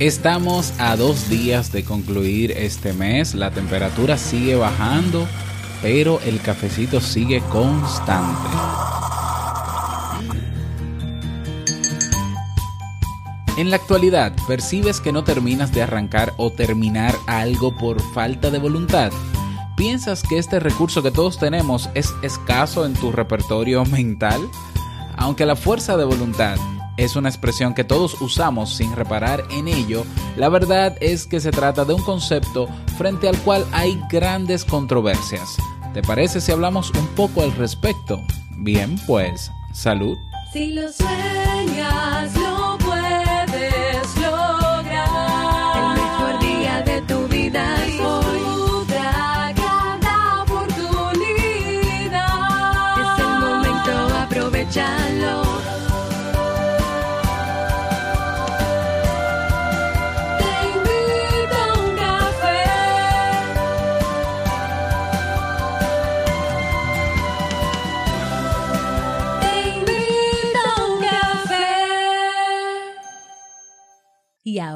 Estamos a dos días de concluir este mes, la temperatura sigue bajando, pero el cafecito sigue constante. En la actualidad, ¿percibes que no terminas de arrancar o terminar algo por falta de voluntad? ¿Piensas que este recurso que todos tenemos es escaso en tu repertorio mental? Aunque la fuerza de voluntad es una expresión que todos usamos sin reparar en ello, la verdad es que se trata de un concepto frente al cual hay grandes controversias. ¿Te parece si hablamos un poco al respecto? Bien, pues, salud. Si lo sueñas,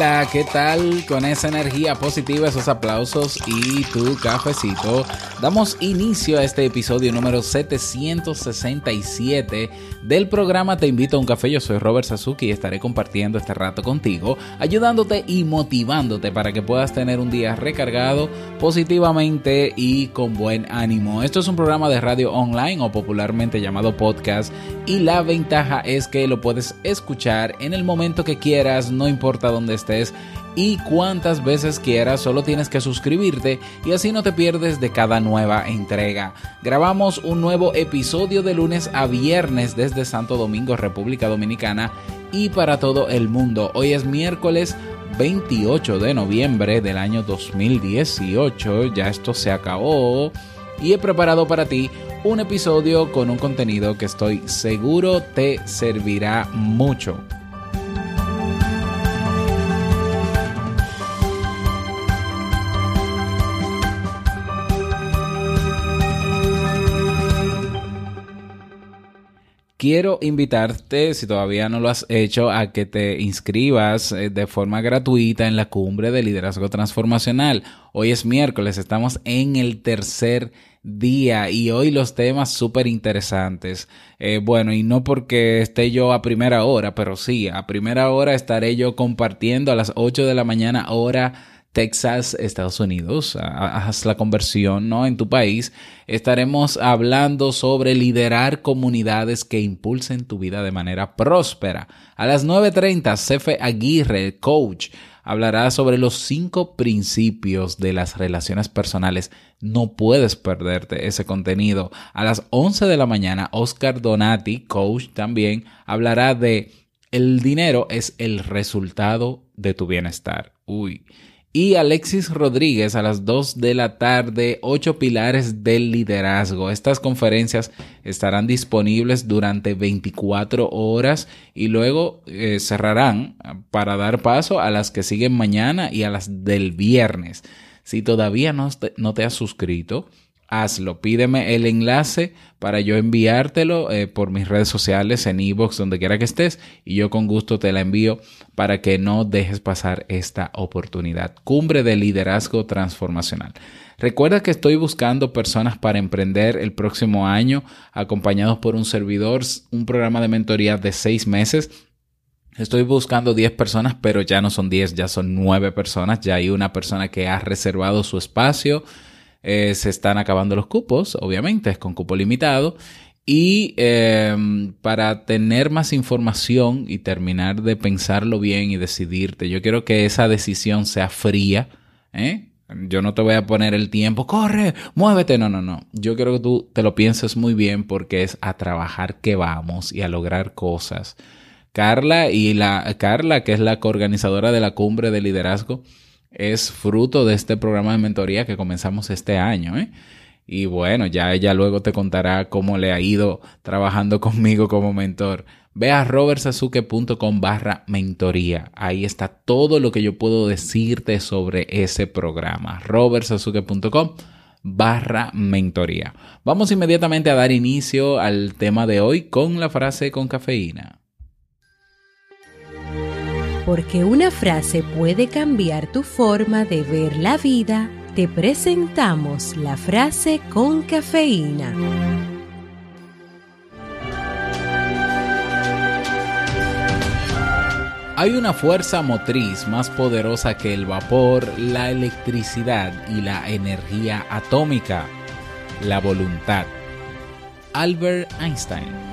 Hola, ¿qué tal? Con esa energía positiva, esos aplausos y tu cafecito. Damos inicio a este episodio número 767 del programa Te invito a un café. Yo soy Robert Sasuki y estaré compartiendo este rato contigo, ayudándote y motivándote para que puedas tener un día recargado positivamente y con buen ánimo. Esto es un programa de radio online o popularmente llamado podcast y la ventaja es que lo puedes escuchar en el momento que quieras, no importa dónde estés y cuantas veces quieras, solo tienes que suscribirte y así no te pierdes de cada nueva entrega. Grabamos un nuevo episodio de lunes a viernes desde Santo Domingo, República Dominicana y para todo el mundo. Hoy es miércoles 28 de noviembre del año 2018, ya esto se acabó y he preparado para ti un episodio con un contenido que estoy seguro te servirá mucho. Quiero invitarte, si todavía no lo has hecho, a que te inscribas eh, de forma gratuita en la cumbre de liderazgo transformacional. Hoy es miércoles, estamos en el tercer día y hoy los temas súper interesantes. Eh, bueno, y no porque esté yo a primera hora, pero sí, a primera hora estaré yo compartiendo a las 8 de la mañana hora Texas, Estados Unidos, haz la conversión, ¿no? En tu país, estaremos hablando sobre liderar comunidades que impulsen tu vida de manera próspera. A las 9.30, Cefe Aguirre, coach, hablará sobre los cinco principios de las relaciones personales. No puedes perderte ese contenido. A las 11 de la mañana, Oscar Donati, coach, también hablará de el dinero es el resultado de tu bienestar. Uy y Alexis Rodríguez a las 2 de la tarde, 8 pilares del liderazgo. Estas conferencias estarán disponibles durante 24 horas y luego eh, cerrarán para dar paso a las que siguen mañana y a las del viernes. Si todavía no no te has suscrito, hazlo. Pídeme el enlace para yo enviártelo eh, por mis redes sociales, en iVoox, donde quiera que estés, y yo con gusto te la envío para que no dejes pasar esta oportunidad. Cumbre de Liderazgo Transformacional. Recuerda que estoy buscando personas para emprender el próximo año, acompañados por un servidor, un programa de mentoría de seis meses. Estoy buscando 10 personas, pero ya no son 10, ya son 9 personas. Ya hay una persona que ha reservado su espacio eh, se están acabando los cupos, obviamente, es con cupo limitado. Y em, para tener más información y terminar de pensarlo bien y decidirte, yo quiero que esa decisión sea fría. ¿eh? Yo no te voy a poner el tiempo, corre, muévete. No, no, no. Yo quiero que tú te lo pienses muy bien porque es a trabajar que vamos y a lograr cosas. Carla y la Carla, que es la coorganizadora de la cumbre de liderazgo, es fruto de este programa de mentoría que comenzamos este año. ¿eh? Y bueno, ya ella luego te contará cómo le ha ido trabajando conmigo como mentor. Ve a robertsazuke.com barra mentoría. Ahí está todo lo que yo puedo decirte sobre ese programa. robertsazuke.com barra mentoría. Vamos inmediatamente a dar inicio al tema de hoy con la frase con cafeína. Porque una frase puede cambiar tu forma de ver la vida, te presentamos la frase con cafeína. Hay una fuerza motriz más poderosa que el vapor, la electricidad y la energía atómica, la voluntad. Albert Einstein.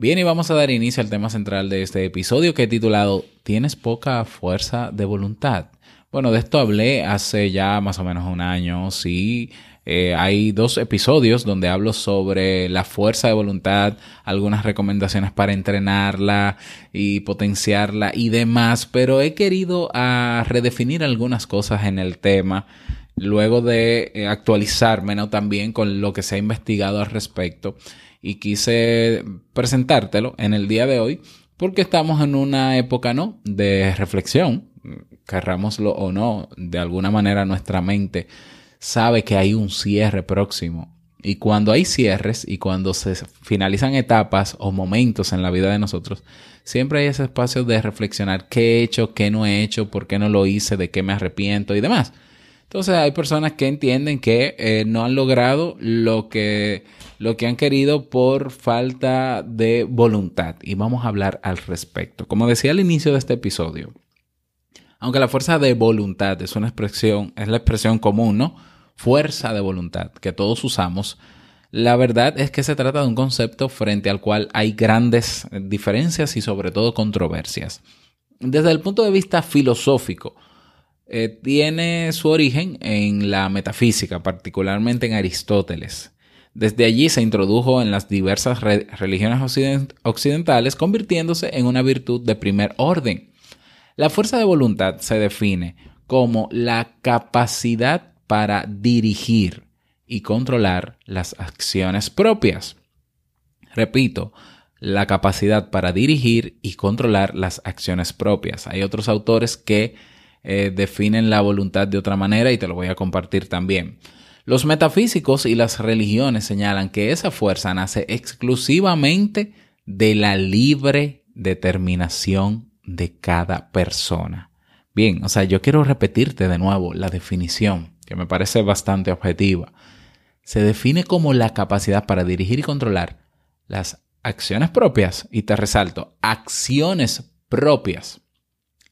Bien, y vamos a dar inicio al tema central de este episodio que he titulado ¿Tienes poca fuerza de voluntad? Bueno, de esto hablé hace ya más o menos un año, sí, eh, hay dos episodios donde hablo sobre la fuerza de voluntad, algunas recomendaciones para entrenarla y potenciarla y demás, pero he querido ah, redefinir algunas cosas en el tema luego de eh, actualizarme ¿no? también con lo que se ha investigado al respecto y quise presentártelo en el día de hoy porque estamos en una época ¿no? de reflexión, querrámoslo o no, de alguna manera nuestra mente sabe que hay un cierre próximo. Y cuando hay cierres y cuando se finalizan etapas o momentos en la vida de nosotros, siempre hay ese espacio de reflexionar qué he hecho, qué no he hecho, por qué no lo hice, de qué me arrepiento y demás. Entonces hay personas que entienden que eh, no han logrado lo que, lo que han querido por falta de voluntad. Y vamos a hablar al respecto. Como decía al inicio de este episodio, aunque la fuerza de voluntad es una expresión, es la expresión común, ¿no? fuerza de voluntad que todos usamos, la verdad es que se trata de un concepto frente al cual hay grandes diferencias y sobre todo controversias. Desde el punto de vista filosófico, eh, tiene su origen en la metafísica, particularmente en Aristóteles. Desde allí se introdujo en las diversas religiones occidentales, convirtiéndose en una virtud de primer orden. La fuerza de voluntad se define como la capacidad para dirigir y controlar las acciones propias. Repito, la capacidad para dirigir y controlar las acciones propias. Hay otros autores que eh, definen la voluntad de otra manera y te lo voy a compartir también. Los metafísicos y las religiones señalan que esa fuerza nace exclusivamente de la libre determinación de cada persona. Bien, o sea, yo quiero repetirte de nuevo la definición que me parece bastante objetiva, se define como la capacidad para dirigir y controlar las acciones propias, y te resalto, acciones propias,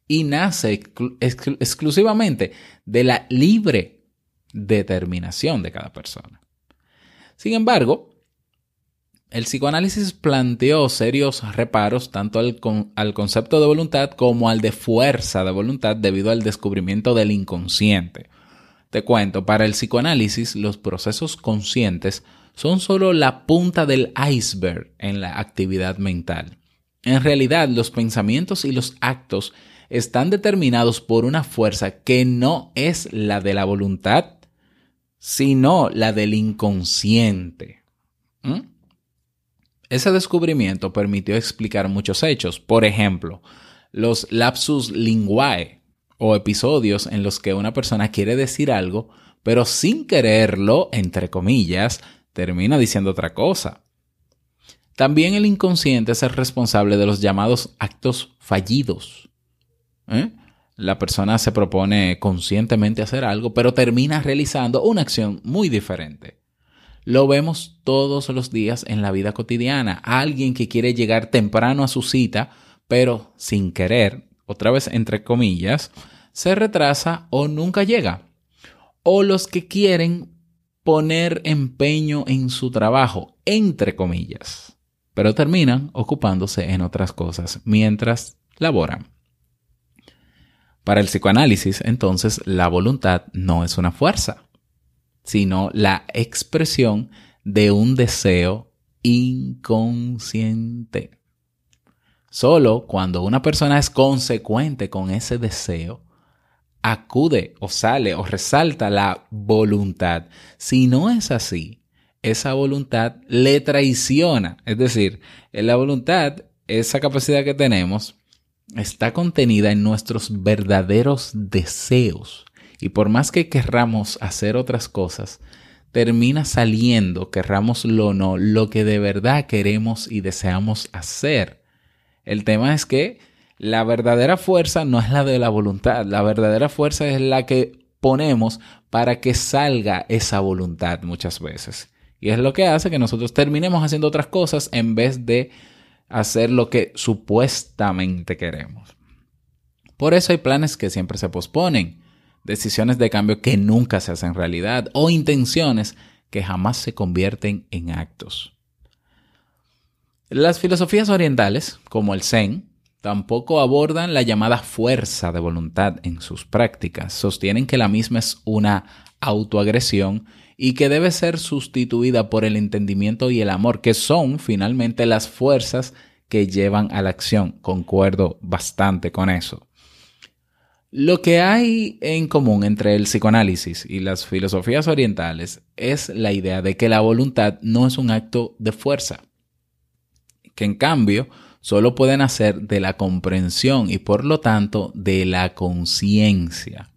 y nace exclusivamente de la libre determinación de cada persona. Sin embargo, el psicoanálisis planteó serios reparos tanto al, al, concepto de voluntad como al de fuerza de voluntad debido al descubrimiento del inconsciente, te cuento, para el psicoanálisis los procesos conscientes son solo la punta del iceberg en la actividad mental. En realidad, los pensamientos y los actos están determinados por una fuerza que no es la de la voluntad, sino la del inconsciente. ¿Mm? Ese descubrimiento permitió explicar muchos hechos. Por ejemplo, los lapsus linguae, o episodios en los que una persona quiere decir algo, pero sin quererlo, entre comillas, termina diciendo otra cosa. También el inconsciente es el responsable de los llamados actos fallidos. ¿Eh? La persona se propone conscientemente hacer algo, pero termina realizando una acción muy diferente. Lo vemos todos los días en la vida cotidiana. Alguien que quiere llegar temprano a su cita, pero sin querer, otra vez entre comillas, se retrasa o nunca llega. O los que quieren poner empeño en su trabajo, entre comillas, pero terminan ocupándose en otras cosas mientras laboran. Para el psicoanálisis, entonces, la voluntad no es una fuerza, sino la expresión de un deseo inconsciente. Solo cuando una persona es consecuente con ese deseo, acude o sale o resalta la voluntad. Si no es así, esa voluntad le traiciona. Es decir, la voluntad, esa capacidad que tenemos, está contenida en nuestros verdaderos deseos. Y por más que querramos hacer otras cosas, termina saliendo, querrámoslo o no, lo que de verdad queremos y deseamos hacer. El tema es que la verdadera fuerza no es la de la voluntad, la verdadera fuerza es la que ponemos para que salga esa voluntad muchas veces. Y es lo que hace que nosotros terminemos haciendo otras cosas en vez de hacer lo que supuestamente queremos. Por eso hay planes que siempre se posponen, decisiones de cambio que nunca se hacen realidad o intenciones que jamás se convierten en actos. Las filosofías orientales, como el Zen, tampoco abordan la llamada fuerza de voluntad en sus prácticas. Sostienen que la misma es una autoagresión y que debe ser sustituida por el entendimiento y el amor, que son finalmente las fuerzas que llevan a la acción. Concuerdo bastante con eso. Lo que hay en común entre el psicoanálisis y las filosofías orientales es la idea de que la voluntad no es un acto de fuerza, que en cambio solo pueden nacer de la comprensión y por lo tanto de la conciencia.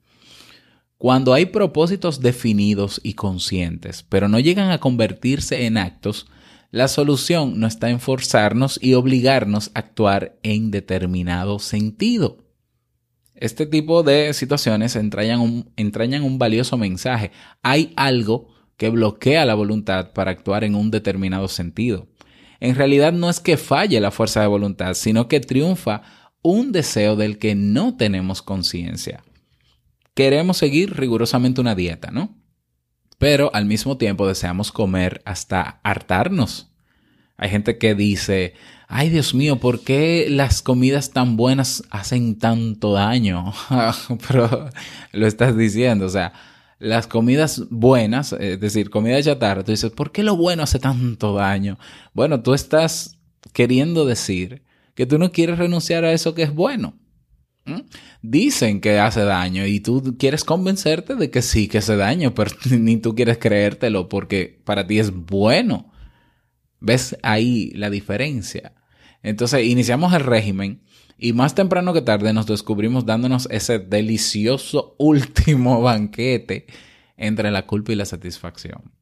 Cuando hay propósitos definidos y conscientes, pero no llegan a convertirse en actos, la solución no está en forzarnos y obligarnos a actuar en determinado sentido. Este tipo de situaciones entrañan un, un valioso mensaje. Hay algo que bloquea la voluntad para actuar en un determinado sentido. En realidad no es que falle la fuerza de voluntad, sino que triunfa un deseo del que no tenemos conciencia queremos seguir rigurosamente una dieta, ¿no? Pero al mismo tiempo deseamos comer hasta hartarnos. Hay gente que dice, ay Dios mío, ¿por qué las comidas tan buenas hacen tanto daño? Pero lo estás diciendo, o sea, las comidas buenas, es decir, comida chatarra, tú dices, ¿por qué lo bueno hace tanto daño? Bueno, tú estás queriendo decir que tú no quieres renunciar a eso que es bueno. Dicen que hace daño y tú quieres convencerte de que sí, que hace daño, pero ni tú quieres creértelo porque para ti es bueno. ¿Ves ahí la diferencia? Entonces iniciamos el régimen y más temprano que tarde nos descubrimos dándonos ese delicioso último banquete entre la culpa y la satisfacción.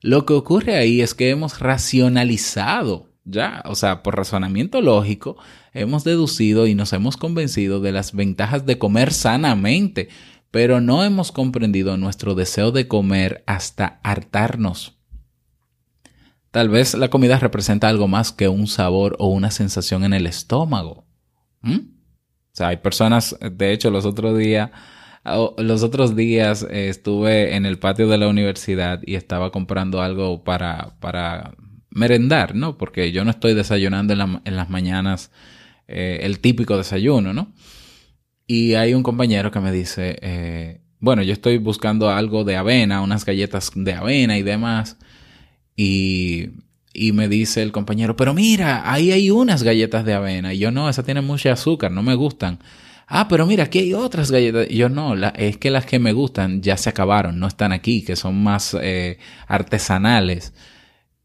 Lo que ocurre ahí es que hemos racionalizado ya, o sea, por razonamiento lógico, hemos deducido y nos hemos convencido de las ventajas de comer sanamente, pero no hemos comprendido nuestro deseo de comer hasta hartarnos. Tal vez la comida representa algo más que un sabor o una sensación en el estómago. ¿Mm? O sea, hay personas, de hecho, los otros días, los otros días eh, estuve en el patio de la universidad y estaba comprando algo para, para merendar, ¿no? Porque yo no estoy desayunando en, las mañanas eh, el típico desayuno, ¿no? Y hay un compañero que me dice, eh, bueno, yo estoy buscando algo de avena, unas galletas de avena y demás. Y, y me dice el compañero, pero mira, ahí hay unas galletas de avena. Y yo no, esas tienen mucho azúcar, no me gustan. Ah, pero mira, aquí hay otras galletas. Y yo no, es que las que me gustan ya se acabaron, no están aquí, que son más eh, artesanales.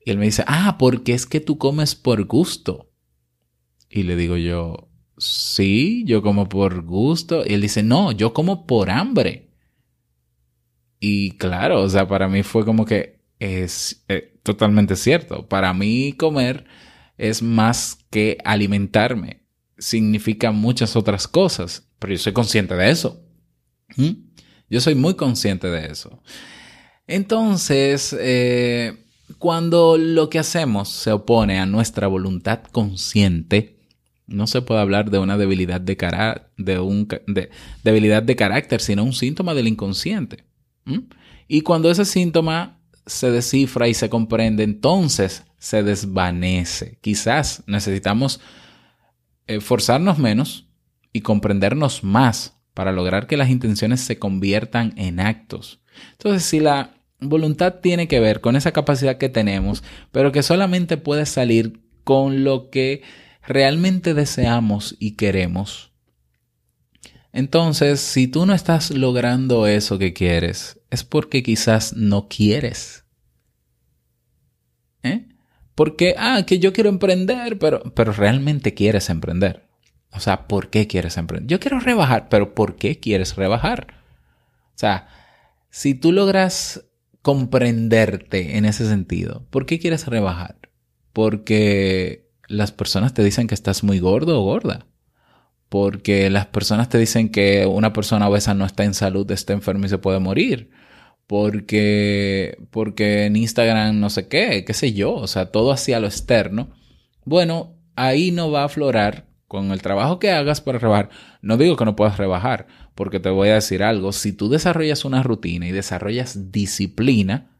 Y él me dice, ah, porque es que tú comes por gusto. Y le digo yo, sí, yo como por gusto. Y él dice, no, yo como por hambre. Y claro, o sea, para mí fue como que es eh, totalmente cierto. Para mí comer es más que alimentarme. Significa muchas otras cosas, pero yo soy consciente de eso. ¿Mm? Yo soy muy consciente de eso. Entonces, eh, cuando lo que hacemos se opone a nuestra voluntad consciente, no se puede hablar de una debilidad de, de, un, debilidad de carácter, sino un síntoma del inconsciente. Y cuando ese síntoma se descifra y se comprende, entonces se desvanece. Quizás necesitamos esforzarnos menos y comprendernos más para lograr que las intenciones se conviertan en actos. Entonces, si la voluntad tiene que ver con esa capacidad que tenemos, pero que solamente puede salir con lo que realmente deseamos y queremos, entonces si tú no estás logrando eso que quieres, es porque quizás no quieres. ¿Eh? Porque, ah, que yo quiero emprender, pero, pero realmente quieres emprender. O sea, ¿por qué quieres emprender? Yo quiero rebajar, pero ¿por qué quieres rebajar? O sea, si tú logras comprenderte en ese sentido, ¿por qué quieres rebajar? Porque las personas te dicen que estás muy gordo o gorda. Porque las personas te dicen que una persona obesa no está en salud, está enferma y se puede morir porque, porque en Instagram no sé qué, qué sé yo, o sea, todo hacia lo externo, bueno, ahí no va a aflorar con el trabajo que hagas para rebajar. No digo que no puedas rebajar, porque te voy a decir algo, si tú desarrollas una rutina y desarrollas disciplina,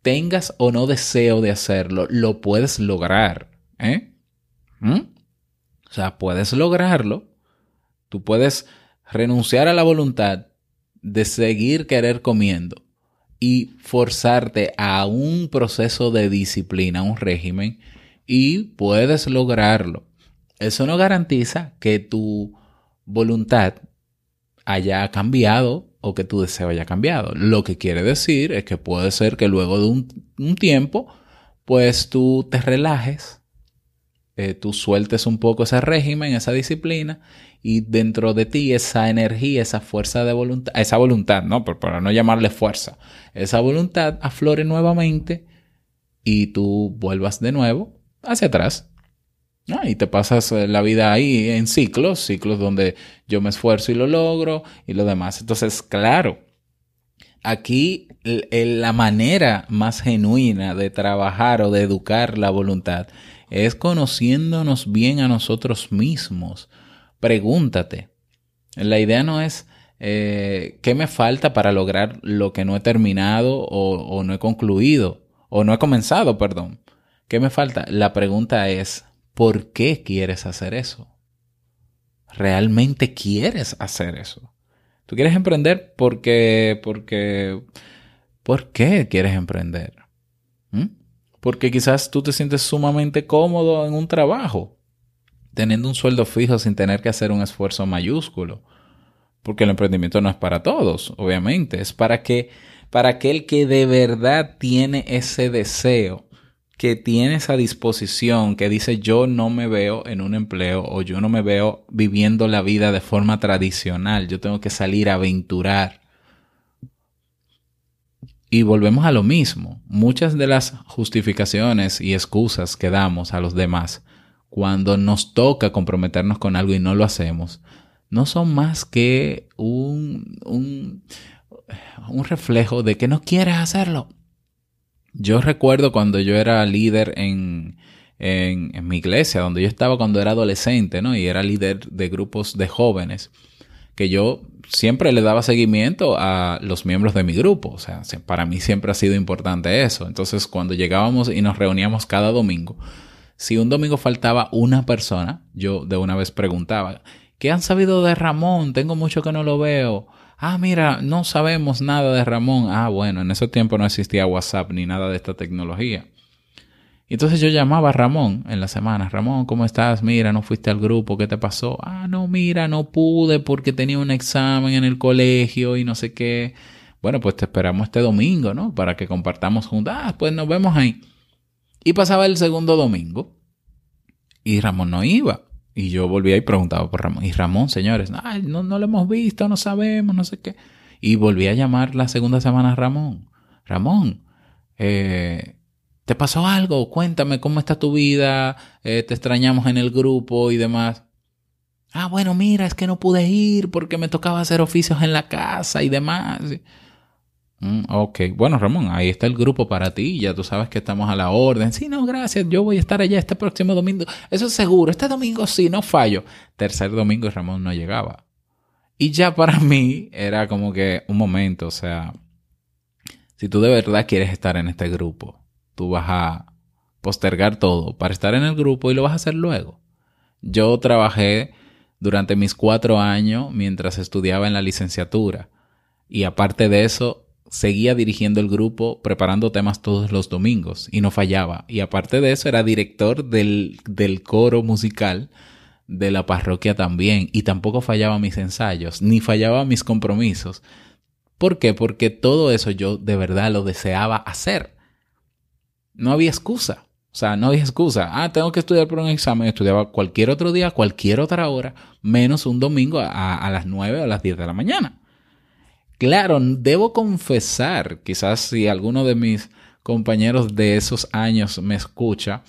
tengas o no deseo de hacerlo, lo puedes lograr. ¿eh? ¿Mm? O sea, puedes lograrlo. Tú puedes renunciar a la voluntad de seguir querer comiendo y forzarte a un proceso de disciplina, un régimen, y puedes lograrlo. Eso no garantiza que tu voluntad haya cambiado o que tu deseo haya cambiado. Lo que quiere decir es que puede ser que luego de un, tiempo, pues tú te relajes, eh, tú sueltes un poco ese régimen, esa disciplina, y dentro de ti esa energía, esa fuerza de voluntad, esa voluntad, ¿no? para no llamarle fuerza, esa voluntad aflore nuevamente y tú vuelvas de nuevo hacia atrás. Y te pasas eh, la vida ahí en ciclos, ciclos donde yo me esfuerzo y lo logro y lo demás. Entonces, claro, aquí la manera más genuina de trabajar o de educar la voluntad es conociéndonos bien a nosotros mismos pregúntate. La idea no es eh, qué me falta para lograr lo que no he terminado o no he concluido o no he comenzado, perdón. ¿Qué me falta? La pregunta es, ¿por qué quieres hacer eso? ¿Realmente quieres hacer eso? ¿Tú quieres emprender porque, porque, ¿por qué quieres emprender? ¿Mm? Porque quizás tú te sientes sumamente cómodo en un trabajo teniendo un sueldo fijo sin tener que hacer un esfuerzo mayúsculo. Porque el emprendimiento no es para todos, obviamente, es para que para aquel que de verdad tiene ese deseo, que tiene esa disposición, que dice yo no me veo en un empleo o yo no me veo viviendo la vida de forma tradicional, yo tengo que salir a aventurar. Y volvemos a lo mismo, muchas de las justificaciones y excusas que damos a los demás cuando nos toca comprometernos con algo y no lo hacemos, no son más que un, un, reflejo de que no quieres hacerlo. Yo recuerdo cuando yo era líder en, en, mi iglesia, donde yo estaba cuando era adolescente, ¿no? Y era líder de grupos de jóvenes, que yo siempre le daba seguimiento a los miembros de mi grupo. O sea, para mí siempre ha sido importante eso. Entonces, cuando llegábamos y nos reuníamos cada domingo, si un domingo faltaba una persona, yo de una vez preguntaba, ¿qué han sabido de Ramón? Tengo mucho que no lo veo. Ah, mira, no sabemos nada de Ramón. Ah, bueno, en ese tiempo no existía WhatsApp ni nada de esta tecnología. Entonces yo llamaba a Ramón en la semana. Ramón, ¿cómo estás? Mira, no fuiste al grupo, ¿qué te pasó? Ah, no, mira, no pude porque tenía un examen en el colegio y no sé qué. Bueno, pues te esperamos este domingo, ¿no? Para que compartamos juntos. Ah, pues nos vemos ahí. Y pasaba el segundo domingo y Ramón no iba. Y yo volvía y preguntaba por Ramón. Y Ramón, señores, no, no lo hemos visto, no sabemos, no sé qué. Y volví a llamar la segunda semana a Ramón. Ramón, eh, ¿te pasó algo? Cuéntame cómo está tu vida. Eh, te extrañamos en el grupo y demás. Ah, bueno, mira, es que no pude ir porque me tocaba hacer oficios en la casa y demás. Mm, ok, bueno Ramón, ahí está el grupo para ti, ya tú sabes que estamos a la orden. Sí, no, gracias, yo voy a estar allá este próximo domingo. Eso es seguro, este domingo sí, no fallo. Tercer domingo y Ramón no llegaba. Y ya para mí era como que un momento, o sea, si tú de verdad quieres estar en este grupo, tú vas a postergar todo para estar en el grupo y lo vas a hacer luego. Yo trabajé durante mis cuatro años mientras estudiaba en la licenciatura y aparte de eso seguía dirigiendo el grupo, preparando temas todos los domingos y no fallaba. Y aparte de eso, era director del, del coro musical de la parroquia también y tampoco fallaba mis ensayos, ni fallaba mis compromisos. ¿Por qué? Porque todo eso yo de verdad lo deseaba hacer. No había excusa. O sea, no había excusa. Ah, tengo que estudiar por un examen. Estudiaba cualquier otro día, cualquier otra hora, menos un domingo a, a las 9 o a las 10 de la mañana. Claro, debo confesar, quizás si alguno de mis compañeros de esos años me escucha,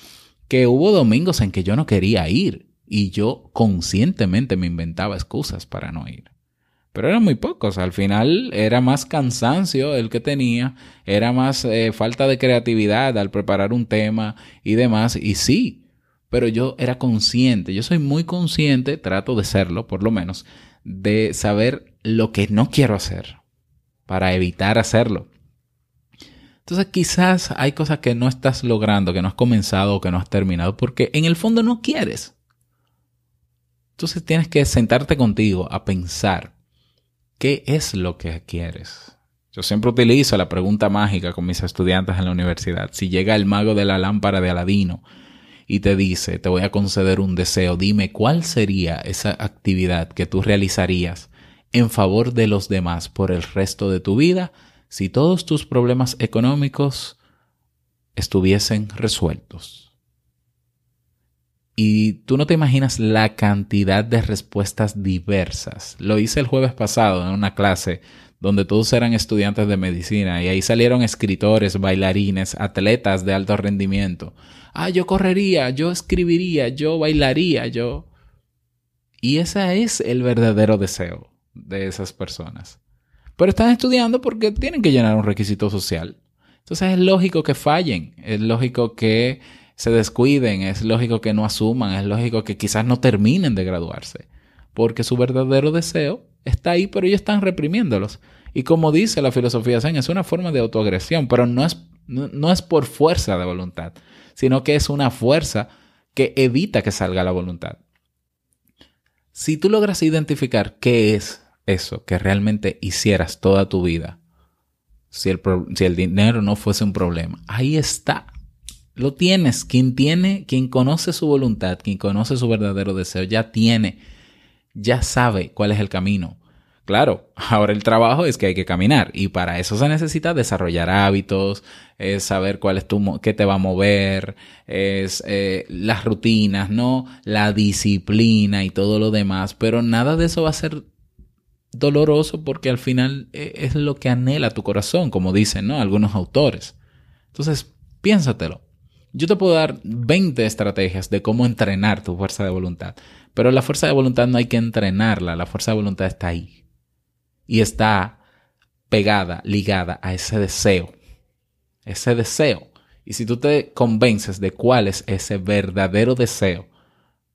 que hubo domingos en que yo no quería ir y yo conscientemente me inventaba excusas para no ir. Pero eran muy pocos, al final era más cansancio el que tenía, era más eh, falta de creatividad al preparar un tema y demás, y sí, pero yo era consciente, yo soy muy consciente, trato de serlo por lo menos, de saber lo que no quiero hacer para evitar hacerlo. Entonces quizás hay cosas que no estás logrando, que no has comenzado o que no has terminado, porque en el fondo no quieres. Entonces tienes que sentarte contigo a pensar qué es lo que quieres. Yo siempre utilizo la pregunta mágica con mis estudiantes en la universidad. Si llega el mago de la lámpara de Aladino y te dice, te voy a conceder un deseo, dime cuál sería esa actividad que tú realizarías en favor de los demás por el resto de tu vida si todos tus problemas económicos estuviesen resueltos. Y tú no te imaginas la cantidad de respuestas diversas. Lo hice el jueves pasado en una clase donde todos eran estudiantes de medicina y ahí salieron escritores, bailarines, atletas de alto rendimiento. Ah, yo correría, yo escribiría, yo bailaría, yo... Y ese es el verdadero deseo de esas personas. Pero están estudiando porque tienen que llenar un requisito social. Entonces es lógico que fallen, es lógico que se descuiden, es lógico que no asuman, es lógico que quizás no terminen de graduarse, porque su verdadero deseo está ahí, pero ellos están reprimiéndolos. Y como dice la filosofía Zen, es una forma de autoagresión, pero no es, no es por fuerza de voluntad, sino que es una fuerza que evita que salga la voluntad. Si tú logras identificar qué es eso que realmente hicieras toda tu vida, si el, si el dinero no fuese un problema, ahí está. Lo tienes. Quien tiene, quien conoce su voluntad, quien conoce su verdadero deseo, ya tiene, ya sabe cuál es el camino. Claro, ahora el trabajo es que hay que caminar y para eso se necesita desarrollar hábitos, es saber cuál es tu, qué te va a mover, es eh, las rutinas, ¿no? La disciplina y todo lo demás, pero nada de eso va a ser doloroso porque al final eh, es lo que anhela tu corazón, como dicen ¿no? algunos autores. Entonces, piénsatelo. Yo te puedo dar 20 estrategias de cómo entrenar tu fuerza de voluntad, pero la fuerza de voluntad no hay que entrenarla, la fuerza de voluntad está ahí. Y está pegada, ligada a ese deseo. Ese deseo. Y si tú te convences de cuál es ese verdadero deseo,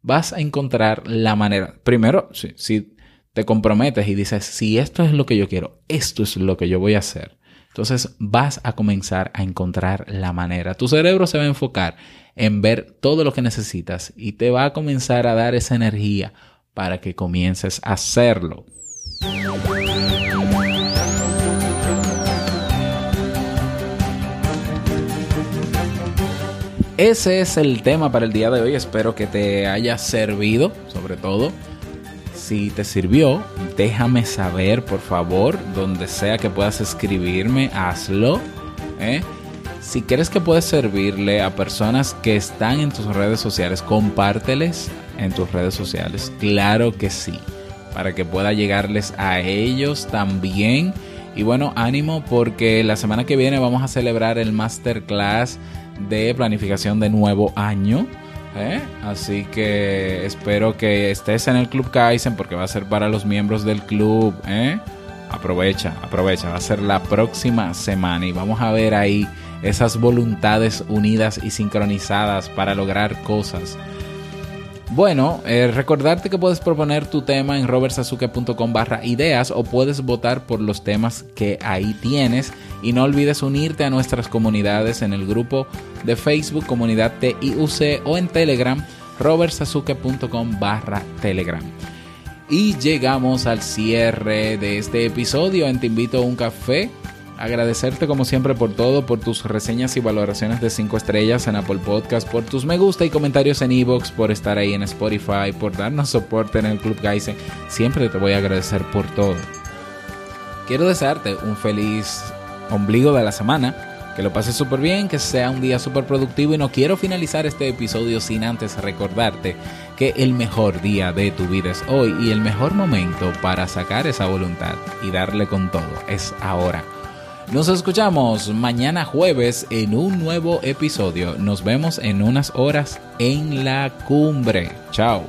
vas a encontrar la manera. Primero, si, si te comprometes y dices, si esto es lo que yo quiero, esto es lo que yo voy a hacer, entonces vas a comenzar a encontrar la manera. Tu cerebro se va a enfocar en ver todo lo que necesitas y te va a comenzar a dar esa energía para que comiences a hacerlo. Ese es el tema para el día de hoy. Espero que te haya servido, sobre todo si te sirvió, déjame saber, por favor, donde sea que puedas escribirme, hazlo. ¿eh? Si quieres que puedas servirle a personas que están en tus redes sociales, compárteles en tus redes sociales. Claro que sí, para que pueda llegarles a ellos también. Y bueno, ánimo porque la semana que viene vamos a celebrar el masterclass de planificación de nuevo año. ¿Eh? Así que espero que estés en el Club Kaizen porque va a ser para los miembros del club. ¿eh? Aprovecha, aprovecha. Va a ser la próxima semana y vamos a ver ahí esas voluntades unidas y sincronizadas para lograr cosas. Bueno, eh, recordarte que puedes proponer tu tema en robertsazuke.com barra ideas o puedes votar por los temas que ahí tienes y no olvides unirte a nuestras comunidades en el grupo de Facebook Comunidad TIUC o en Telegram robertsazuke.com barra Telegram. Y llegamos al cierre de este episodio en Te invito a un café agradecerte como siempre por todo, por tus reseñas y valoraciones de 5 estrellas en Apple Podcast, por tus me gusta y comentarios en Evox, por estar ahí en Spotify, por darnos soporte en el Club Geisen. Siempre te voy a agradecer por todo. Quiero desearte un feliz ombligo de la semana que lo pases súper bien, que sea un día súper productivo y no quiero finalizar este episodio sin antes recordarte que el mejor día de tu vida es hoy y el mejor momento para sacar esa voluntad y darle con todo es ahora. Nos escuchamos mañana jueves en un nuevo episodio. Nos vemos en unas horas en la cumbre. Chao.